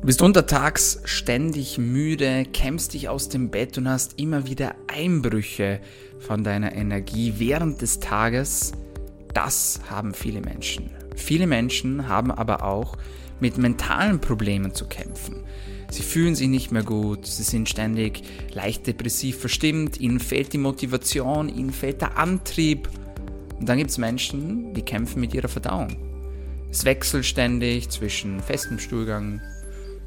Du bist untertags ständig müde, kämpfst dich aus dem Bett und hast immer wieder Einbrüche von deiner Energie während des Tages. Das haben viele Menschen. Viele Menschen haben aber auch mit mentalen Problemen zu kämpfen. Sie fühlen sich nicht mehr gut, sie sind ständig leicht depressiv verstimmt, ihnen fehlt die Motivation, ihnen fehlt der Antrieb. Und dann gibt es Menschen, die kämpfen mit ihrer Verdauung. Es wechselt ständig zwischen festem Stuhlgang,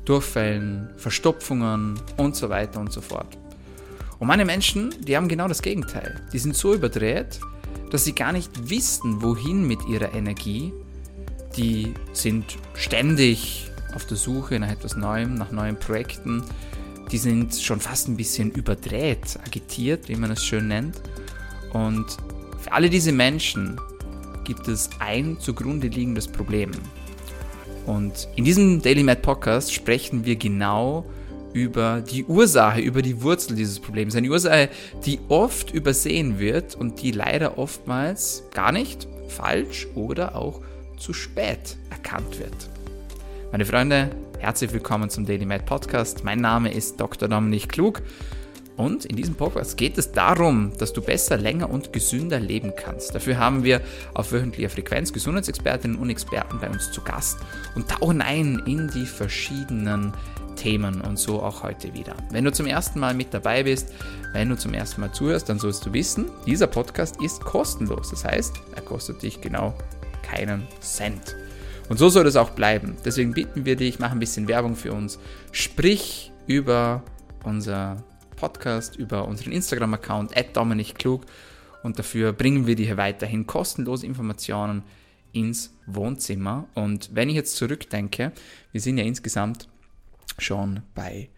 Durchfällen, Verstopfungen und so weiter und so fort. Und meine Menschen, die haben genau das Gegenteil. Die sind so überdreht, dass sie gar nicht wissen, wohin mit ihrer Energie. Die sind ständig auf der Suche nach etwas Neuem, nach neuen Projekten. Die sind schon fast ein bisschen überdreht, agitiert, wie man es schön nennt. Und für alle diese Menschen gibt es ein zugrunde liegendes Problem. Und in diesem Daily Mad Podcast sprechen wir genau über die Ursache, über die Wurzel dieses Problems. Eine Ursache, die oft übersehen wird und die leider oftmals gar nicht falsch oder auch zu spät erkannt wird. Meine Freunde, herzlich willkommen zum Daily Mad Podcast. Mein Name ist Dr. Dominik Klug und in diesem Podcast geht es darum, dass du besser, länger und gesünder leben kannst. Dafür haben wir auf wöchentlicher Frequenz Gesundheitsexpertinnen und Experten bei uns zu Gast und tauchen ein in die verschiedenen Themen und so auch heute wieder. Wenn du zum ersten Mal mit dabei bist, wenn du zum ersten Mal zuhörst, dann sollst du wissen, dieser Podcast ist kostenlos. Das heißt, er kostet dich genau keinen Cent. Und so soll es auch bleiben. Deswegen bitten wir dich, mach ein bisschen Werbung für uns. Sprich über unser Podcast, über unseren Instagram-Account @dominikklug und dafür bringen wir dir hier weiterhin kostenlose Informationen ins Wohnzimmer. Und wenn ich jetzt zurückdenke, wir sind ja insgesamt schon bei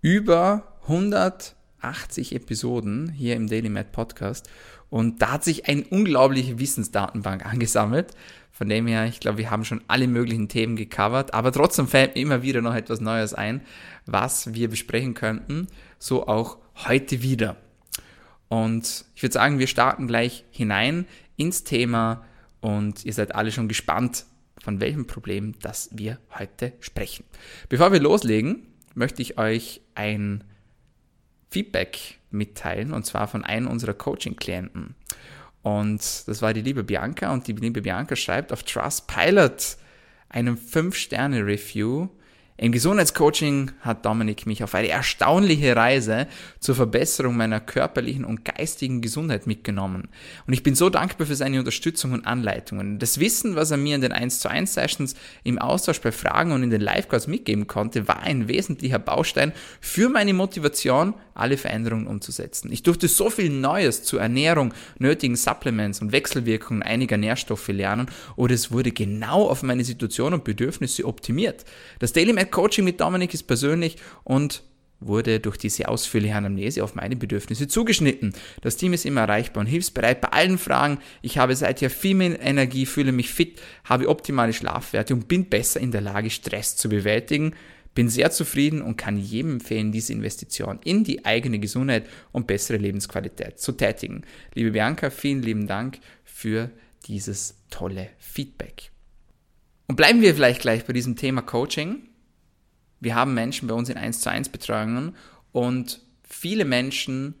über 180 Episoden hier im Daily Mad Podcast und da hat sich eine unglaubliche Wissensdatenbank angesammelt. Von dem her, ich glaube, wir haben schon alle möglichen Themen gecovert, aber trotzdem fällt mir immer wieder noch etwas Neues ein, was wir besprechen könnten. So auch heute wieder. Und ich würde sagen, wir starten gleich hinein ins Thema und ihr seid alle schon gespannt, von welchem Problem das wir heute sprechen. Bevor wir loslegen, möchte ich euch ein Feedback mitteilen und zwar von einem unserer Coaching-Klienten. Und das war die liebe Bianca und die liebe Bianca schreibt auf Trustpilot einen 5-Sterne-Review im Gesundheitscoaching hat Dominik mich auf eine erstaunliche Reise zur Verbesserung meiner körperlichen und geistigen Gesundheit mitgenommen. Und ich bin so dankbar für seine Unterstützung und Anleitungen. Das Wissen, was er mir in den 1 zu 1 Sessions im Austausch bei Fragen und in den Live-Calls mitgeben konnte, war ein wesentlicher Baustein für meine Motivation, alle Veränderungen umzusetzen. Ich durfte so viel Neues zur Ernährung, nötigen Supplements und Wechselwirkungen einiger Nährstoffe lernen oder es wurde genau auf meine Situation und Bedürfnisse optimiert. Das Daily Coaching mit Dominik ist persönlich und wurde durch diese ausführliche Anamnese auf meine Bedürfnisse zugeschnitten. Das Team ist immer erreichbar und hilfsbereit bei allen Fragen. Ich habe seither viel mehr Energie, fühle mich fit, habe optimale Schlafwerte und bin besser in der Lage, Stress zu bewältigen. Bin sehr zufrieden und kann jedem empfehlen, diese Investition in die eigene Gesundheit und bessere Lebensqualität zu tätigen. Liebe Bianca, vielen lieben Dank für dieses tolle Feedback. Und bleiben wir vielleicht gleich bei diesem Thema Coaching. Wir haben Menschen bei uns in 1 zu 1 Betreuungen und viele Menschen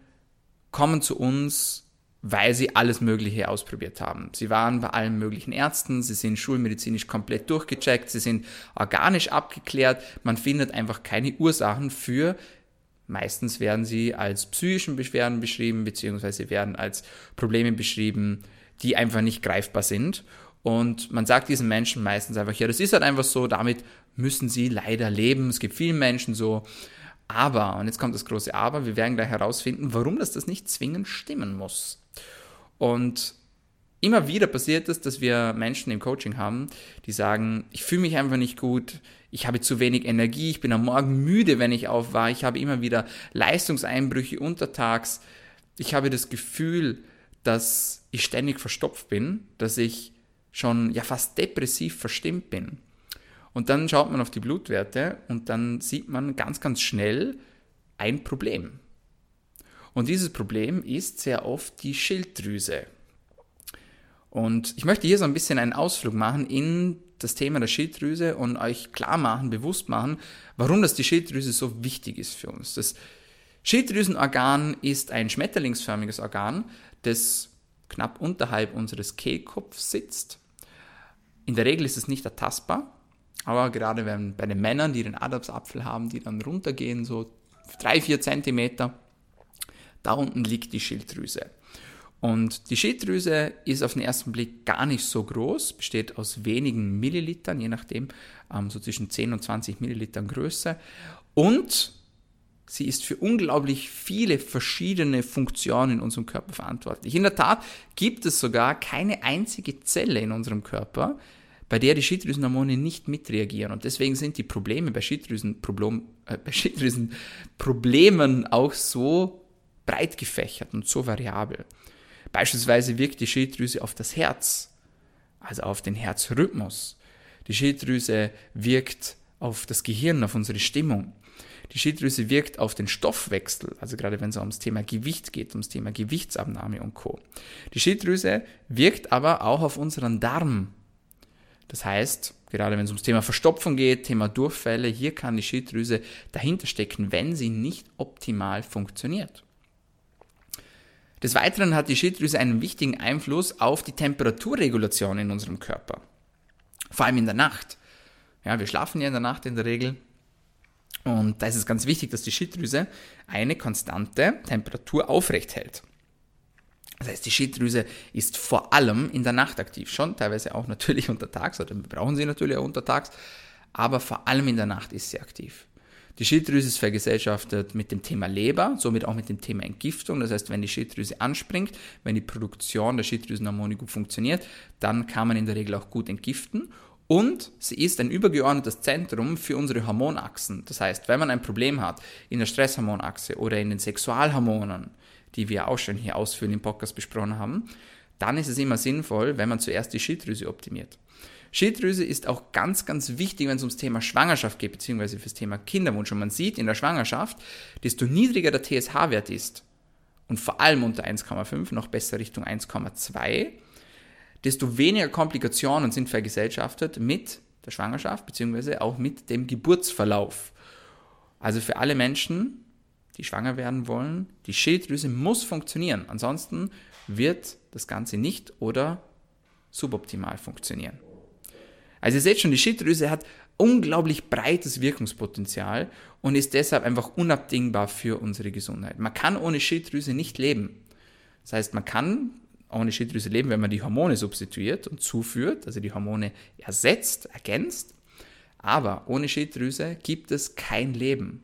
kommen zu uns weil sie alles Mögliche ausprobiert haben. Sie waren bei allen möglichen Ärzten, sie sind schulmedizinisch komplett durchgecheckt, sie sind organisch abgeklärt, man findet einfach keine Ursachen für Meistens werden sie als psychischen Beschwerden beschrieben, beziehungsweise werden als Probleme beschrieben, die einfach nicht greifbar sind. Und man sagt diesen Menschen meistens einfach, ja, das ist halt einfach so, damit müssen sie leider leben. Es gibt vielen Menschen so. Aber, und jetzt kommt das große Aber, wir werden gleich herausfinden, warum das, das nicht zwingend stimmen muss. Und immer wieder passiert es, dass wir Menschen im Coaching haben, die sagen, ich fühle mich einfach nicht gut, ich habe zu wenig Energie, ich bin am Morgen müde, wenn ich aufwache, ich habe immer wieder Leistungseinbrüche untertags, ich habe das Gefühl, dass ich ständig verstopft bin, dass ich schon ja fast depressiv verstimmt bin. Und dann schaut man auf die Blutwerte und dann sieht man ganz, ganz schnell ein Problem. Und dieses Problem ist sehr oft die Schilddrüse. Und ich möchte hier so ein bisschen einen Ausflug machen in das Thema der Schilddrüse und euch klar machen, bewusst machen, warum das die Schilddrüse so wichtig ist für uns. Das Schilddrüsenorgan ist ein schmetterlingsförmiges Organ, das knapp unterhalb unseres Kehlkopfs sitzt. In der Regel ist es nicht ertastbar, aber gerade wenn bei den Männern, die den Adamsapfel haben, die dann runtergehen, so drei, vier Zentimeter, da unten liegt die Schilddrüse. Und die Schilddrüse ist auf den ersten Blick gar nicht so groß, besteht aus wenigen Millilitern, je nachdem, ähm, so zwischen 10 und 20 Millilitern Größe. Und sie ist für unglaublich viele verschiedene Funktionen in unserem Körper verantwortlich. In der Tat gibt es sogar keine einzige Zelle in unserem Körper, bei der die Schilddrüsenhormone nicht mitreagieren. Und deswegen sind die Probleme bei, Schilddrüsenproblem, äh, bei Schilddrüsenproblemen auch so breit gefächert und so variabel. Beispielsweise wirkt die Schilddrüse auf das Herz, also auf den Herzrhythmus. Die Schilddrüse wirkt auf das Gehirn, auf unsere Stimmung. Die Schilddrüse wirkt auf den Stoffwechsel, also gerade wenn es ums Thema Gewicht geht, ums Thema Gewichtsabnahme und Co. Die Schilddrüse wirkt aber auch auf unseren Darm. Das heißt, gerade wenn es ums Thema Verstopfung geht, Thema Durchfälle, hier kann die Schilddrüse dahinter stecken, wenn sie nicht optimal funktioniert. Des Weiteren hat die Schilddrüse einen wichtigen Einfluss auf die Temperaturregulation in unserem Körper. Vor allem in der Nacht. Ja, wir schlafen ja in der Nacht in der Regel. Und da ist es ganz wichtig, dass die Schilddrüse eine konstante Temperatur aufrecht hält. Das heißt, die Schilddrüse ist vor allem in der Nacht aktiv, schon teilweise auch natürlich untertags, oder wir brauchen sie natürlich auch untertags, aber vor allem in der Nacht ist sie aktiv. Die Schilddrüse ist vergesellschaftet mit dem Thema Leber, somit auch mit dem Thema Entgiftung. Das heißt, wenn die Schilddrüse anspringt, wenn die Produktion der Schilddrüsenhormone gut funktioniert, dann kann man in der Regel auch gut entgiften. Und sie ist ein übergeordnetes Zentrum für unsere Hormonachsen. Das heißt, wenn man ein Problem hat in der Stresshormonachse oder in den Sexualhormonen, die wir auch schon hier ausführlich im Podcast besprochen haben, dann ist es immer sinnvoll, wenn man zuerst die Schilddrüse optimiert. Schilddrüse ist auch ganz, ganz wichtig, wenn es ums Thema Schwangerschaft geht, beziehungsweise fürs Thema Kinderwunsch. Und man sieht in der Schwangerschaft, desto niedriger der TSH-Wert ist, und vor allem unter 1,5, noch besser Richtung 1,2, desto weniger Komplikationen sind vergesellschaftet mit der Schwangerschaft, beziehungsweise auch mit dem Geburtsverlauf. Also für alle Menschen, die schwanger werden wollen, die Schilddrüse muss funktionieren. Ansonsten wird das Ganze nicht oder suboptimal funktionieren. Also ihr seht schon, die Schilddrüse hat unglaublich breites Wirkungspotenzial und ist deshalb einfach unabdingbar für unsere Gesundheit. Man kann ohne Schilddrüse nicht leben. Das heißt, man kann ohne Schilddrüse leben, wenn man die Hormone substituiert und zuführt, also die Hormone ersetzt, ergänzt. Aber ohne Schilddrüse gibt es kein Leben.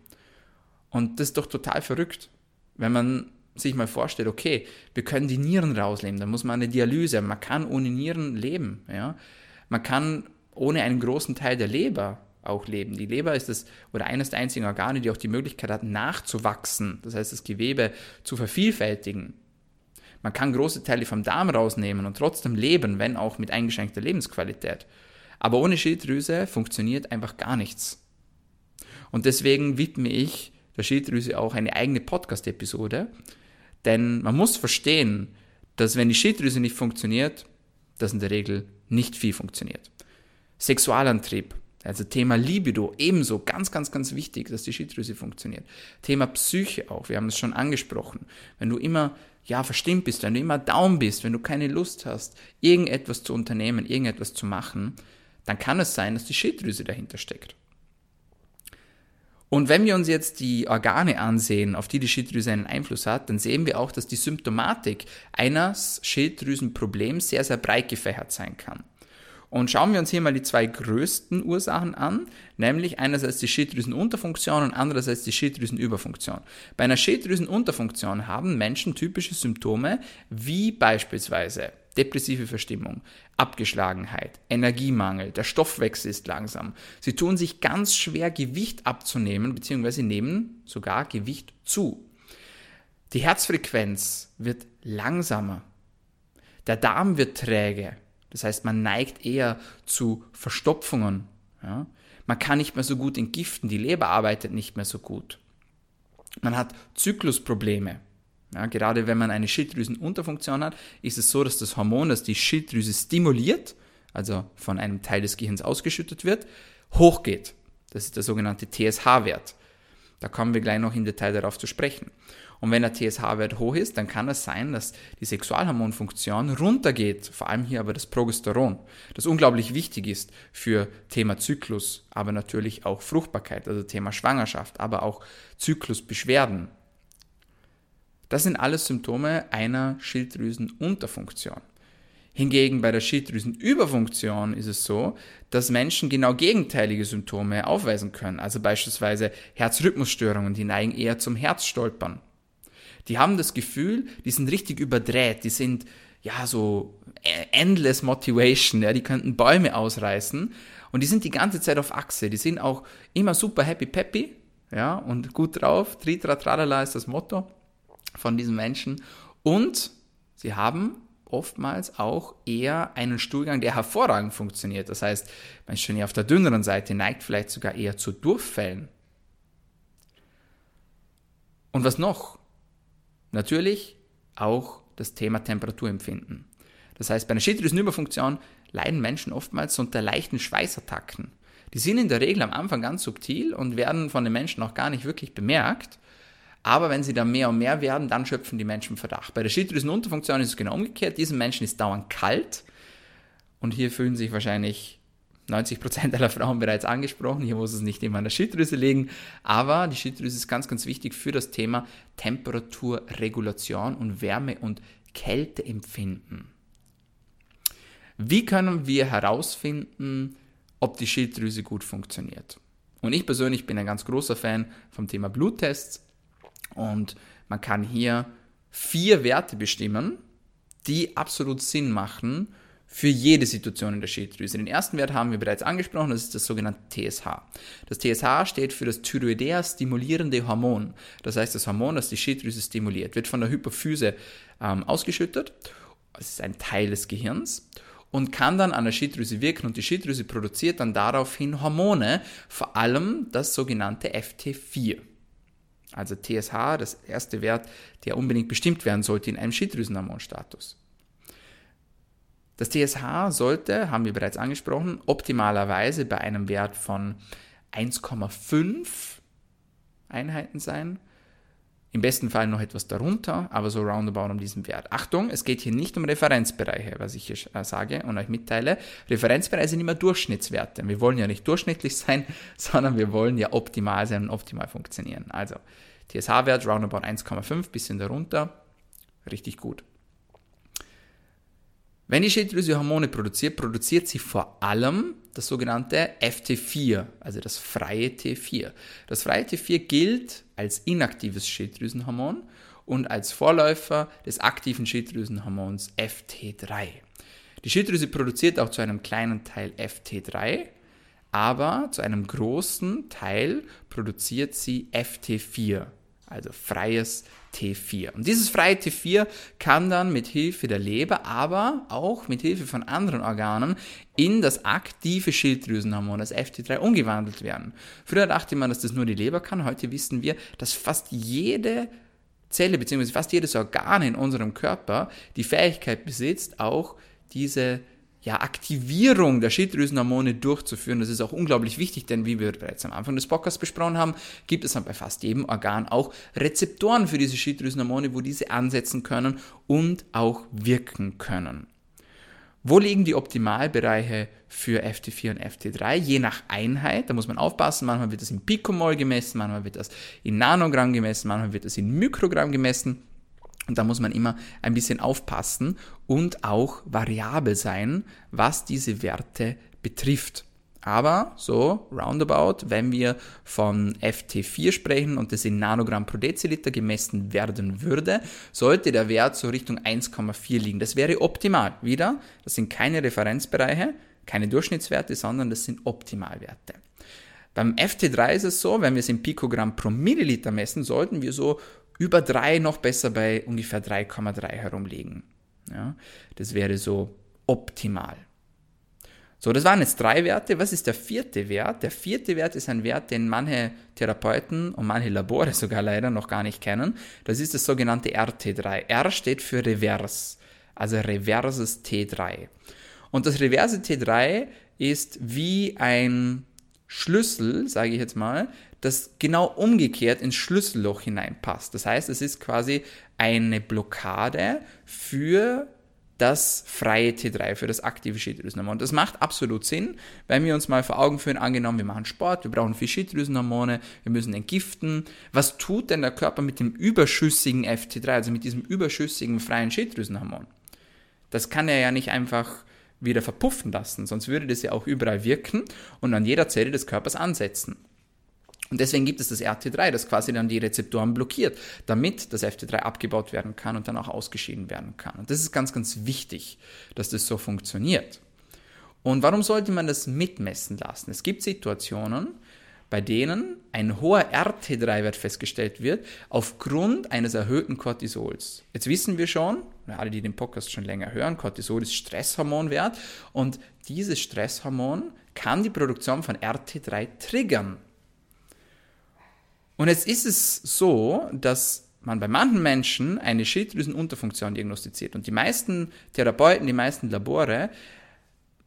Und das ist doch total verrückt, wenn man sich mal vorstellt, okay, wir können die Nieren rausnehmen, dann muss man eine Dialyse, man kann ohne Nieren leben. Ja? Man kann ohne einen großen Teil der Leber auch leben. Die Leber ist das oder eines der einzigen Organe, die auch die Möglichkeit hat, nachzuwachsen, das heißt das Gewebe zu vervielfältigen. Man kann große Teile vom Darm rausnehmen und trotzdem leben, wenn auch mit eingeschränkter Lebensqualität. Aber ohne Schilddrüse funktioniert einfach gar nichts. Und deswegen widme ich der Schilddrüse auch eine eigene Podcast-Episode, denn man muss verstehen, dass wenn die Schilddrüse nicht funktioniert, dass in der Regel nicht viel funktioniert. Sexualantrieb, also Thema Libido, ebenso ganz, ganz, ganz wichtig, dass die Schilddrüse funktioniert. Thema Psyche auch, wir haben es schon angesprochen. Wenn du immer, ja, verstimmt bist, wenn du immer down bist, wenn du keine Lust hast, irgendetwas zu unternehmen, irgendetwas zu machen, dann kann es sein, dass die Schilddrüse dahinter steckt. Und wenn wir uns jetzt die Organe ansehen, auf die die Schilddrüse einen Einfluss hat, dann sehen wir auch, dass die Symptomatik eines Schilddrüsenproblems sehr, sehr breit gefächert sein kann. Und schauen wir uns hier mal die zwei größten Ursachen an, nämlich einerseits die Schilddrüsenunterfunktion und andererseits die Schilddrüsenüberfunktion. Bei einer Schilddrüsenunterfunktion haben Menschen typische Symptome wie beispielsweise depressive Verstimmung, Abgeschlagenheit, Energiemangel, der Stoffwechsel ist langsam. Sie tun sich ganz schwer, Gewicht abzunehmen, beziehungsweise nehmen sogar Gewicht zu. Die Herzfrequenz wird langsamer. Der Darm wird träge. Das heißt, man neigt eher zu Verstopfungen. Ja? Man kann nicht mehr so gut entgiften, die Leber arbeitet nicht mehr so gut. Man hat Zyklusprobleme. Ja, gerade wenn man eine Schilddrüsenunterfunktion hat, ist es so, dass das Hormon, das die Schilddrüse stimuliert, also von einem Teil des Gehirns ausgeschüttet wird, hochgeht. Das ist der sogenannte TSH-Wert. Da kommen wir gleich noch im Detail darauf zu sprechen. Und wenn der TSH-Wert hoch ist, dann kann es sein, dass die Sexualhormonfunktion runtergeht, vor allem hier aber das Progesteron, das unglaublich wichtig ist für Thema Zyklus, aber natürlich auch Fruchtbarkeit, also Thema Schwangerschaft, aber auch Zyklusbeschwerden. Das sind alles Symptome einer Schilddrüsenunterfunktion. Hingegen bei der Schilddrüsenüberfunktion ist es so, dass Menschen genau gegenteilige Symptome aufweisen können. Also beispielsweise Herzrhythmusstörungen, die neigen eher zum Herzstolpern. Die haben das Gefühl, die sind richtig überdreht, die sind ja so endless motivation, ja, die könnten Bäume ausreißen und die sind die ganze Zeit auf Achse, die sind auch immer super happy peppy, ja, und gut drauf, tritra tralala ist das Motto von diesen Menschen und sie haben oftmals auch eher einen Stuhlgang, der hervorragend funktioniert. Das heißt, man schon eher auf der dünneren Seite, neigt vielleicht sogar eher zu Durchfällen. Und was noch? Natürlich auch das Thema Temperaturempfinden. Das heißt, bei einer Schilddrüsenüberfunktion leiden Menschen oftmals unter leichten Schweißattacken. Die sind in der Regel am Anfang ganz subtil und werden von den Menschen auch gar nicht wirklich bemerkt. Aber wenn sie dann mehr und mehr werden, dann schöpfen die Menschen Verdacht. Bei der Schilddrüsenunterfunktion ist es genau umgekehrt. Diesen Menschen ist dauernd kalt. Und hier fühlen sich wahrscheinlich 90% aller Frauen bereits angesprochen. Hier muss es nicht immer an der Schilddrüse liegen. Aber die Schilddrüse ist ganz, ganz wichtig für das Thema Temperaturregulation und Wärme- und Kälteempfinden. Wie können wir herausfinden, ob die Schilddrüse gut funktioniert? Und ich persönlich bin ein ganz großer Fan vom Thema Bluttests. Und man kann hier vier Werte bestimmen, die absolut Sinn machen für jede Situation in der Schilddrüse. Den ersten Wert haben wir bereits angesprochen, das ist das sogenannte TSH. Das TSH steht für das Thyroidea stimulierende Hormon. Das heißt, das Hormon, das die Schilddrüse stimuliert, wird von der Hypophyse ähm, ausgeschüttet. Es ist ein Teil des Gehirns und kann dann an der Schilddrüse wirken und die Schilddrüse produziert dann daraufhin Hormone, vor allem das sogenannte FT4 also TSH, das erste Wert, der unbedingt bestimmt werden sollte in einem Schilddrüsenhormonstatus. Das TSH sollte, haben wir bereits angesprochen, optimalerweise bei einem Wert von 1,5 Einheiten sein. Im besten Fall noch etwas darunter, aber so roundabout um diesen Wert. Achtung, es geht hier nicht um Referenzbereiche, was ich hier äh, sage und euch mitteile. Referenzbereiche sind immer Durchschnittswerte. Wir wollen ja nicht durchschnittlich sein, sondern wir wollen ja optimal sein und optimal funktionieren. Also TSH-Wert roundabout 1,5, bisschen darunter, richtig gut. Wenn die Schilddrüse Hormone produziert, produziert sie vor allem das sogenannte FT4, also das freie T4. Das freie T4 gilt als inaktives Schilddrüsenhormon und als Vorläufer des aktiven Schilddrüsenhormons FT3. Die Schilddrüse produziert auch zu einem kleinen Teil FT3, aber zu einem großen Teil produziert sie FT4, also freies T4. Und dieses freie T4 kann dann mit Hilfe der Leber, aber auch mit Hilfe von anderen Organen in das aktive Schilddrüsenhormon, das FT3, umgewandelt werden. Früher dachte man, dass das nur die Leber kann. Heute wissen wir, dass fast jede Zelle bzw. fast jedes Organ in unserem Körper die Fähigkeit besitzt, auch diese ja, Aktivierung der Schilddrüsenhormone durchzuführen. Das ist auch unglaublich wichtig, denn wie wir bereits am Anfang des Podcasts besprochen haben, gibt es dann bei fast jedem Organ auch Rezeptoren für diese Schilddrüsenhormone, wo diese ansetzen können und auch wirken können. Wo liegen die Optimalbereiche für FT4 und FT3? Je nach Einheit, da muss man aufpassen, manchmal wird das in Pikomol gemessen, manchmal wird das in Nanogramm gemessen, manchmal wird das in Mikrogramm gemessen. Und da muss man immer ein bisschen aufpassen und auch variabel sein, was diese Werte betrifft. Aber so roundabout, wenn wir von FT4 sprechen und das in Nanogramm pro Deziliter gemessen werden würde, sollte der Wert so Richtung 1,4 liegen. Das wäre optimal. Wieder, das sind keine Referenzbereiche, keine Durchschnittswerte, sondern das sind Optimalwerte. Beim FT3 ist es so, wenn wir es in Pikogramm pro Milliliter messen, sollten wir so über 3 noch besser bei ungefähr 3,3 herumliegen. Ja, das wäre so optimal. So, das waren jetzt drei Werte. Was ist der vierte Wert? Der vierte Wert ist ein Wert, den manche Therapeuten und manche Labore sogar leider noch gar nicht kennen. Das ist das sogenannte RT3. R steht für Reverse, also reverses T3. Und das reverse T3 ist wie ein Schlüssel, sage ich jetzt mal, das genau umgekehrt ins Schlüsselloch hineinpasst. Das heißt, es ist quasi eine Blockade für das freie T3, für das aktive Schilddrüsenhormon. Das macht absolut Sinn, wenn wir uns mal vor Augen führen, angenommen, wir machen Sport, wir brauchen viel Schilddrüsenhormone, wir müssen entgiften. Was tut denn der Körper mit dem überschüssigen FT3, also mit diesem überschüssigen freien Schilddrüsenhormon? Das kann er ja nicht einfach wieder verpuffen lassen, sonst würde das ja auch überall wirken und an jeder Zelle des Körpers ansetzen. Und deswegen gibt es das RT3, das quasi dann die Rezeptoren blockiert, damit das FT3 abgebaut werden kann und dann auch ausgeschieden werden kann. Und das ist ganz, ganz wichtig, dass das so funktioniert. Und warum sollte man das mitmessen lassen? Es gibt Situationen, bei denen ein hoher RT3-Wert festgestellt wird aufgrund eines erhöhten Cortisols. Jetzt wissen wir schon, alle, die den Podcast schon länger hören, Cortisol ist Stresshormonwert und dieses Stresshormon kann die Produktion von RT3 triggern. Und jetzt ist es so, dass man bei manchen Menschen eine Schilddrüsenunterfunktion diagnostiziert. Und die meisten Therapeuten, die meisten Labore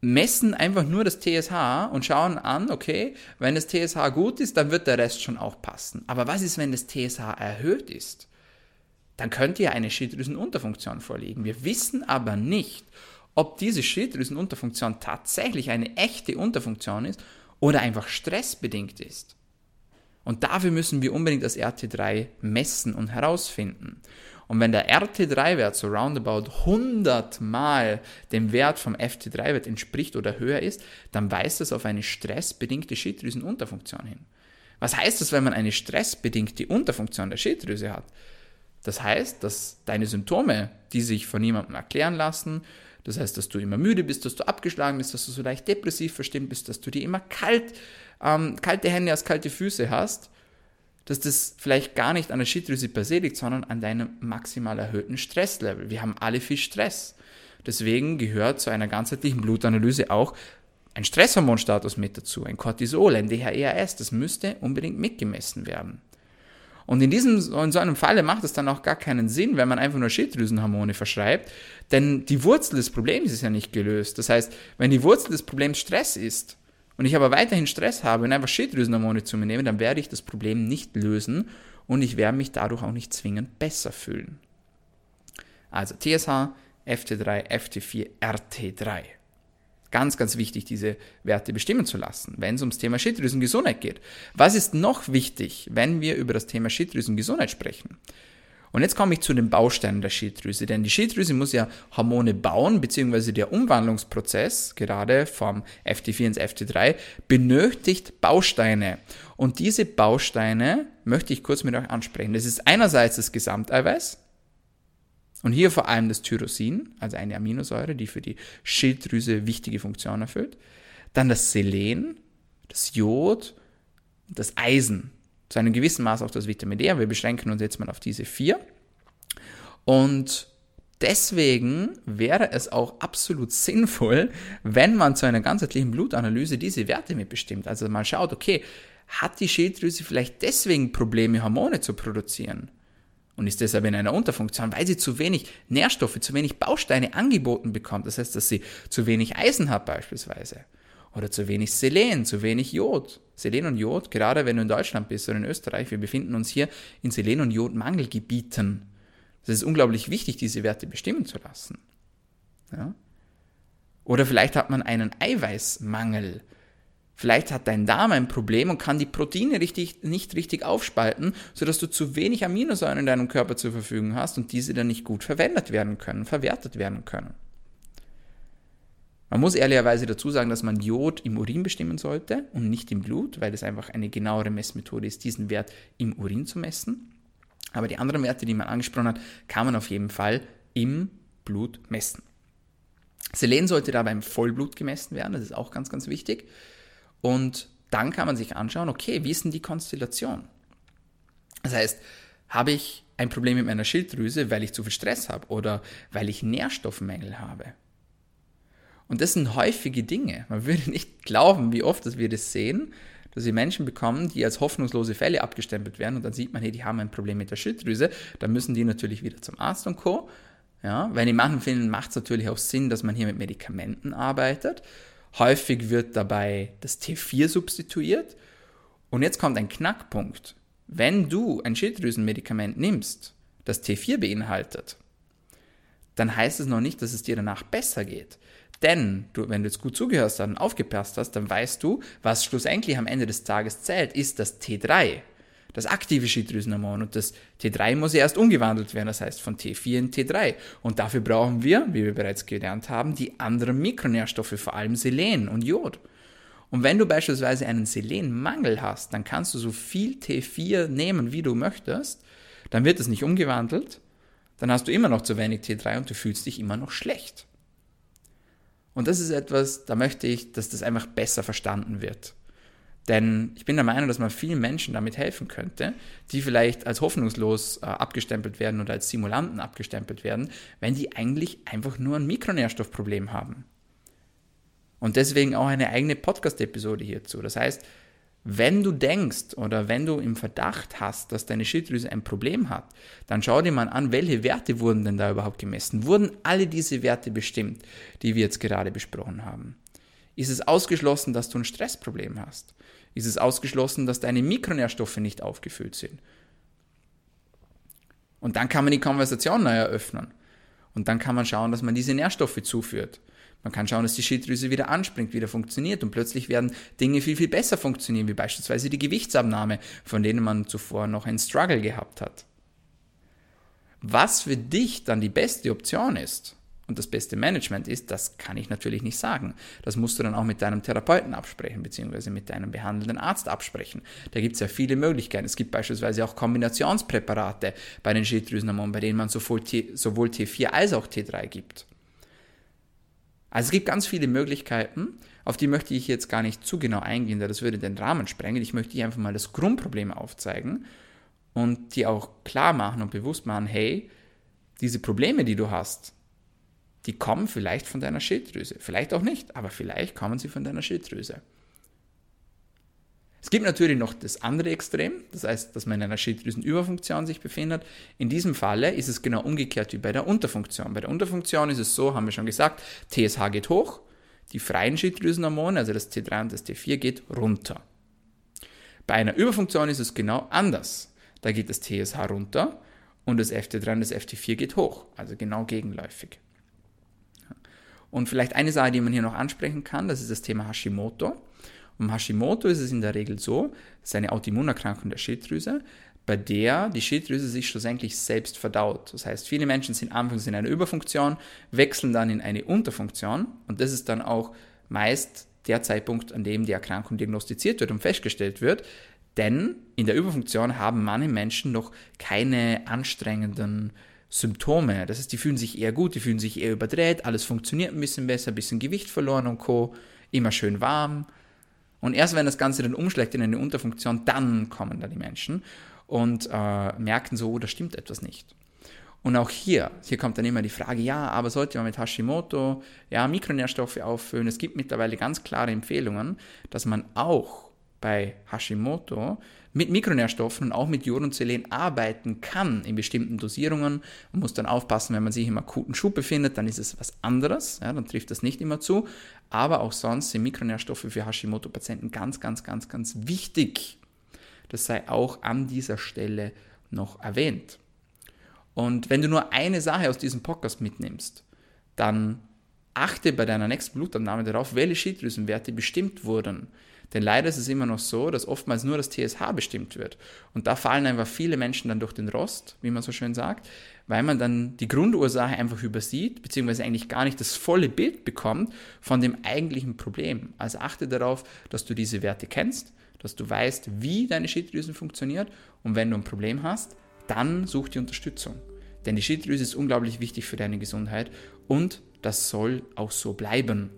messen einfach nur das TSH und schauen an, okay, wenn das TSH gut ist, dann wird der Rest schon auch passen. Aber was ist, wenn das TSH erhöht ist? Dann könnte ja eine Schilddrüsenunterfunktion vorliegen. Wir wissen aber nicht, ob diese Schilddrüsenunterfunktion tatsächlich eine echte Unterfunktion ist oder einfach stressbedingt ist. Und dafür müssen wir unbedingt das RT3 messen und herausfinden. Und wenn der RT3-Wert so roundabout 100 mal dem Wert vom FT3-Wert entspricht oder höher ist, dann weist das auf eine stressbedingte Schilddrüsenunterfunktion hin. Was heißt das, wenn man eine stressbedingte Unterfunktion der Schilddrüse hat? Das heißt, dass deine Symptome, die sich von niemandem erklären lassen, das heißt, dass du immer müde bist, dass du abgeschlagen bist, dass du so leicht depressiv verstimmt bist, dass du dir immer kalt, ähm, kalte Hände als kalte Füße hast, dass das vielleicht gar nicht an der Schilddrüse per se liegt, sondern an deinem maximal erhöhten Stresslevel. Wir haben alle viel Stress. Deswegen gehört zu einer ganzheitlichen Blutanalyse auch ein Stresshormonstatus mit dazu, ein Cortisol, ein DHEAS, das müsste unbedingt mitgemessen werden. Und in, diesem, in so einem Falle macht es dann auch gar keinen Sinn, wenn man einfach nur Schilddrüsenhormone verschreibt, denn die Wurzel des Problems ist ja nicht gelöst. Das heißt, wenn die Wurzel des Problems Stress ist, und ich aber weiterhin Stress habe und einfach Schilddrüsenhormone zu mir nehme, dann werde ich das Problem nicht lösen und ich werde mich dadurch auch nicht zwingend besser fühlen. Also TSH, FT3, FT4, RT3. Ganz, ganz wichtig, diese Werte bestimmen zu lassen, wenn es ums Thema Schilddrüsengesundheit geht. Was ist noch wichtig, wenn wir über das Thema Schilddrüsengesundheit sprechen? Und jetzt komme ich zu den Bausteinen der Schilddrüse, denn die Schilddrüse muss ja Hormone bauen, beziehungsweise der Umwandlungsprozess, gerade vom FT4 ins FT3, benötigt Bausteine. Und diese Bausteine möchte ich kurz mit euch ansprechen. Das ist einerseits das Gesamteiweiß, und hier vor allem das Tyrosin, also eine Aminosäure, die für die Schilddrüse wichtige Funktion erfüllt. Dann das Selen, das Jod, das Eisen zu einem gewissen Maß auch das Vitamin D, aber wir beschränken uns jetzt mal auf diese vier. Und deswegen wäre es auch absolut sinnvoll, wenn man zu einer ganzheitlichen Blutanalyse diese Werte mitbestimmt. Also man schaut, okay, hat die Schilddrüse vielleicht deswegen Probleme, Hormone zu produzieren? Und ist deshalb in einer Unterfunktion, weil sie zu wenig Nährstoffe, zu wenig Bausteine angeboten bekommt. Das heißt, dass sie zu wenig Eisen hat beispielsweise oder zu wenig Selen, zu wenig Jod. Selen und Jod, gerade wenn du in Deutschland bist oder in Österreich, wir befinden uns hier in Selen- und Jodmangelgebieten. Es ist unglaublich wichtig, diese Werte bestimmen zu lassen. Ja? Oder vielleicht hat man einen Eiweißmangel. Vielleicht hat dein Darm ein Problem und kann die Proteine richtig, nicht richtig aufspalten, sodass du zu wenig Aminosäuren in deinem Körper zur Verfügung hast und diese dann nicht gut verwendet werden können, verwertet werden können. Man muss ehrlicherweise dazu sagen, dass man Jod im Urin bestimmen sollte und nicht im Blut, weil es einfach eine genauere Messmethode ist, diesen Wert im Urin zu messen. Aber die anderen Werte, die man angesprochen hat, kann man auf jeden Fall im Blut messen. Selen sollte dabei im Vollblut gemessen werden, das ist auch ganz, ganz wichtig. Und dann kann man sich anschauen, okay, wie ist denn die Konstellation? Das heißt, habe ich ein Problem mit meiner Schilddrüse, weil ich zu viel Stress habe oder weil ich Nährstoffmängel habe? Und das sind häufige Dinge. Man würde nicht glauben, wie oft dass wir das sehen, dass wir Menschen bekommen, die als hoffnungslose Fälle abgestempelt werden und dann sieht man, hey, die haben ein Problem mit der Schilddrüse. Dann müssen die natürlich wieder zum Arzt und Co. Ja, weil in manchen Fällen macht es natürlich auch Sinn, dass man hier mit Medikamenten arbeitet. Häufig wird dabei das T4 substituiert. Und jetzt kommt ein Knackpunkt. Wenn du ein Schilddrüsenmedikament nimmst, das T4 beinhaltet, dann heißt es noch nicht, dass es dir danach besser geht. Denn du, wenn du jetzt gut zugehört und aufgepasst hast, dann weißt du, was schlussendlich am Ende des Tages zählt, ist das T3 das aktive Schilddrüsenhormon. Und das T3 muss erst umgewandelt werden, das heißt von T4 in T3. Und dafür brauchen wir, wie wir bereits gelernt haben, die anderen Mikronährstoffe, vor allem Selen und Jod. Und wenn du beispielsweise einen Selenmangel hast, dann kannst du so viel T4 nehmen, wie du möchtest, dann wird es nicht umgewandelt, dann hast du immer noch zu wenig T3 und du fühlst dich immer noch schlecht. Und das ist etwas, da möchte ich, dass das einfach besser verstanden wird. Denn ich bin der Meinung, dass man vielen Menschen damit helfen könnte, die vielleicht als hoffnungslos äh, abgestempelt werden oder als Simulanten abgestempelt werden, wenn die eigentlich einfach nur ein Mikronährstoffproblem haben. Und deswegen auch eine eigene Podcast-Episode hierzu. Das heißt, wenn du denkst oder wenn du im Verdacht hast, dass deine Schilddrüse ein Problem hat, dann schau dir mal an, welche Werte wurden denn da überhaupt gemessen? Wurden alle diese Werte bestimmt, die wir jetzt gerade besprochen haben? Ist es ausgeschlossen, dass du ein Stressproblem hast? ist es ausgeschlossen, dass deine Mikronährstoffe nicht aufgefüllt sind. Und dann kann man die Konversation neu eröffnen. Und dann kann man schauen, dass man diese Nährstoffe zuführt. Man kann schauen, dass die Schilddrüse wieder anspringt, wieder funktioniert und plötzlich werden Dinge viel, viel besser funktionieren, wie beispielsweise die Gewichtsabnahme, von denen man zuvor noch einen Struggle gehabt hat. Was für dich dann die beste Option ist, und das beste Management ist, das kann ich natürlich nicht sagen. Das musst du dann auch mit deinem Therapeuten absprechen, beziehungsweise mit deinem behandelnden Arzt absprechen. Da gibt es ja viele Möglichkeiten. Es gibt beispielsweise auch Kombinationspräparate bei den Schilddrüsenhormonen, bei denen man sowohl, T, sowohl T4 als auch T3 gibt. Also es gibt ganz viele Möglichkeiten, auf die möchte ich jetzt gar nicht zu genau eingehen, da das würde den Rahmen sprengen. Ich möchte dir einfach mal das Grundproblem aufzeigen und dir auch klar machen und bewusst machen, hey, diese Probleme, die du hast, die kommen vielleicht von deiner Schilddrüse. Vielleicht auch nicht, aber vielleicht kommen sie von deiner Schilddrüse. Es gibt natürlich noch das andere Extrem, das heißt, dass man in einer Schilddrüsenüberfunktion sich befindet. In diesem Falle ist es genau umgekehrt wie bei der Unterfunktion. Bei der Unterfunktion ist es so, haben wir schon gesagt, TSH geht hoch, die freien Schilddrüsenhormone, also das T3 und das T4, geht runter. Bei einer Überfunktion ist es genau anders. Da geht das TSH runter und das FT3 und das FT4 geht hoch, also genau gegenläufig. Und vielleicht eine Sache, die man hier noch ansprechen kann, das ist das Thema Hashimoto. Und Hashimoto ist es in der Regel so, es ist eine Autoimmunerkrankung der Schilddrüse, bei der die Schilddrüse sich schlussendlich selbst verdaut. Das heißt, viele Menschen sind anfangs in einer Überfunktion, wechseln dann in eine Unterfunktion und das ist dann auch meist der Zeitpunkt, an dem die Erkrankung diagnostiziert wird und festgestellt wird. Denn in der Überfunktion haben manche Menschen noch keine anstrengenden Symptome. Das heißt, die fühlen sich eher gut, die fühlen sich eher überdreht, alles funktioniert ein bisschen besser, ein bisschen Gewicht verloren und Co. Immer schön warm. Und erst wenn das Ganze dann umschlägt in eine Unterfunktion, dann kommen da die Menschen und äh, merken so, oh, da stimmt etwas nicht. Und auch hier, hier kommt dann immer die Frage, ja, aber sollte man mit Hashimoto ja, Mikronährstoffe auffüllen? Es gibt mittlerweile ganz klare Empfehlungen, dass man auch bei Hashimoto mit Mikronährstoffen und auch mit Jod und Selen arbeiten kann in bestimmten Dosierungen. Man muss dann aufpassen, wenn man sich im akuten Schub befindet, dann ist es was anderes, ja, dann trifft das nicht immer zu. Aber auch sonst sind Mikronährstoffe für Hashimoto-Patienten ganz, ganz, ganz, ganz wichtig. Das sei auch an dieser Stelle noch erwähnt. Und wenn du nur eine Sache aus diesem Podcast mitnimmst, dann achte bei deiner nächsten Blutabnahme darauf, welche Schilddrüsenwerte bestimmt wurden. Denn leider ist es immer noch so, dass oftmals nur das TSH bestimmt wird. Und da fallen einfach viele Menschen dann durch den Rost, wie man so schön sagt, weil man dann die Grundursache einfach übersieht, beziehungsweise eigentlich gar nicht das volle Bild bekommt von dem eigentlichen Problem. Also achte darauf, dass du diese Werte kennst, dass du weißt, wie deine Schilddrüse funktioniert und wenn du ein Problem hast, dann such die Unterstützung. Denn die Schilddrüse ist unglaublich wichtig für deine Gesundheit und das soll auch so bleiben.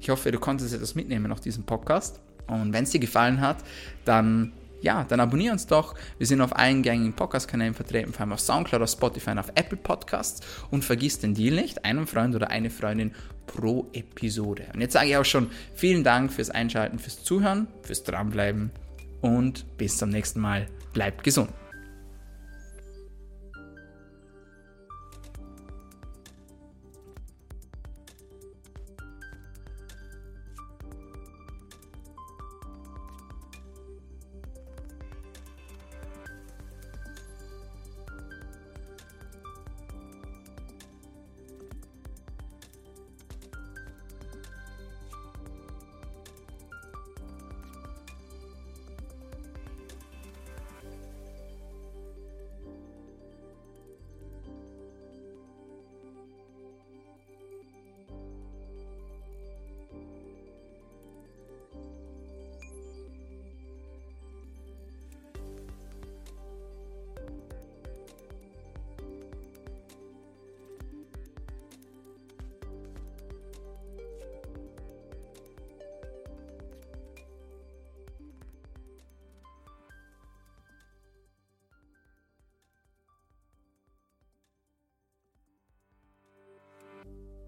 Ich hoffe, du konntest etwas mitnehmen aus diesem Podcast. Und wenn es dir gefallen hat, dann ja, dann abonniere uns doch. Wir sind auf allen gängigen Podcast-Kanälen vertreten, vor allem auf Soundcloud, auf Spotify und auf Apple Podcasts. Und vergiss den Deal nicht, einen Freund oder eine Freundin pro Episode. Und jetzt sage ich auch schon vielen Dank fürs Einschalten, fürs Zuhören, fürs Dranbleiben und bis zum nächsten Mal. Bleibt gesund.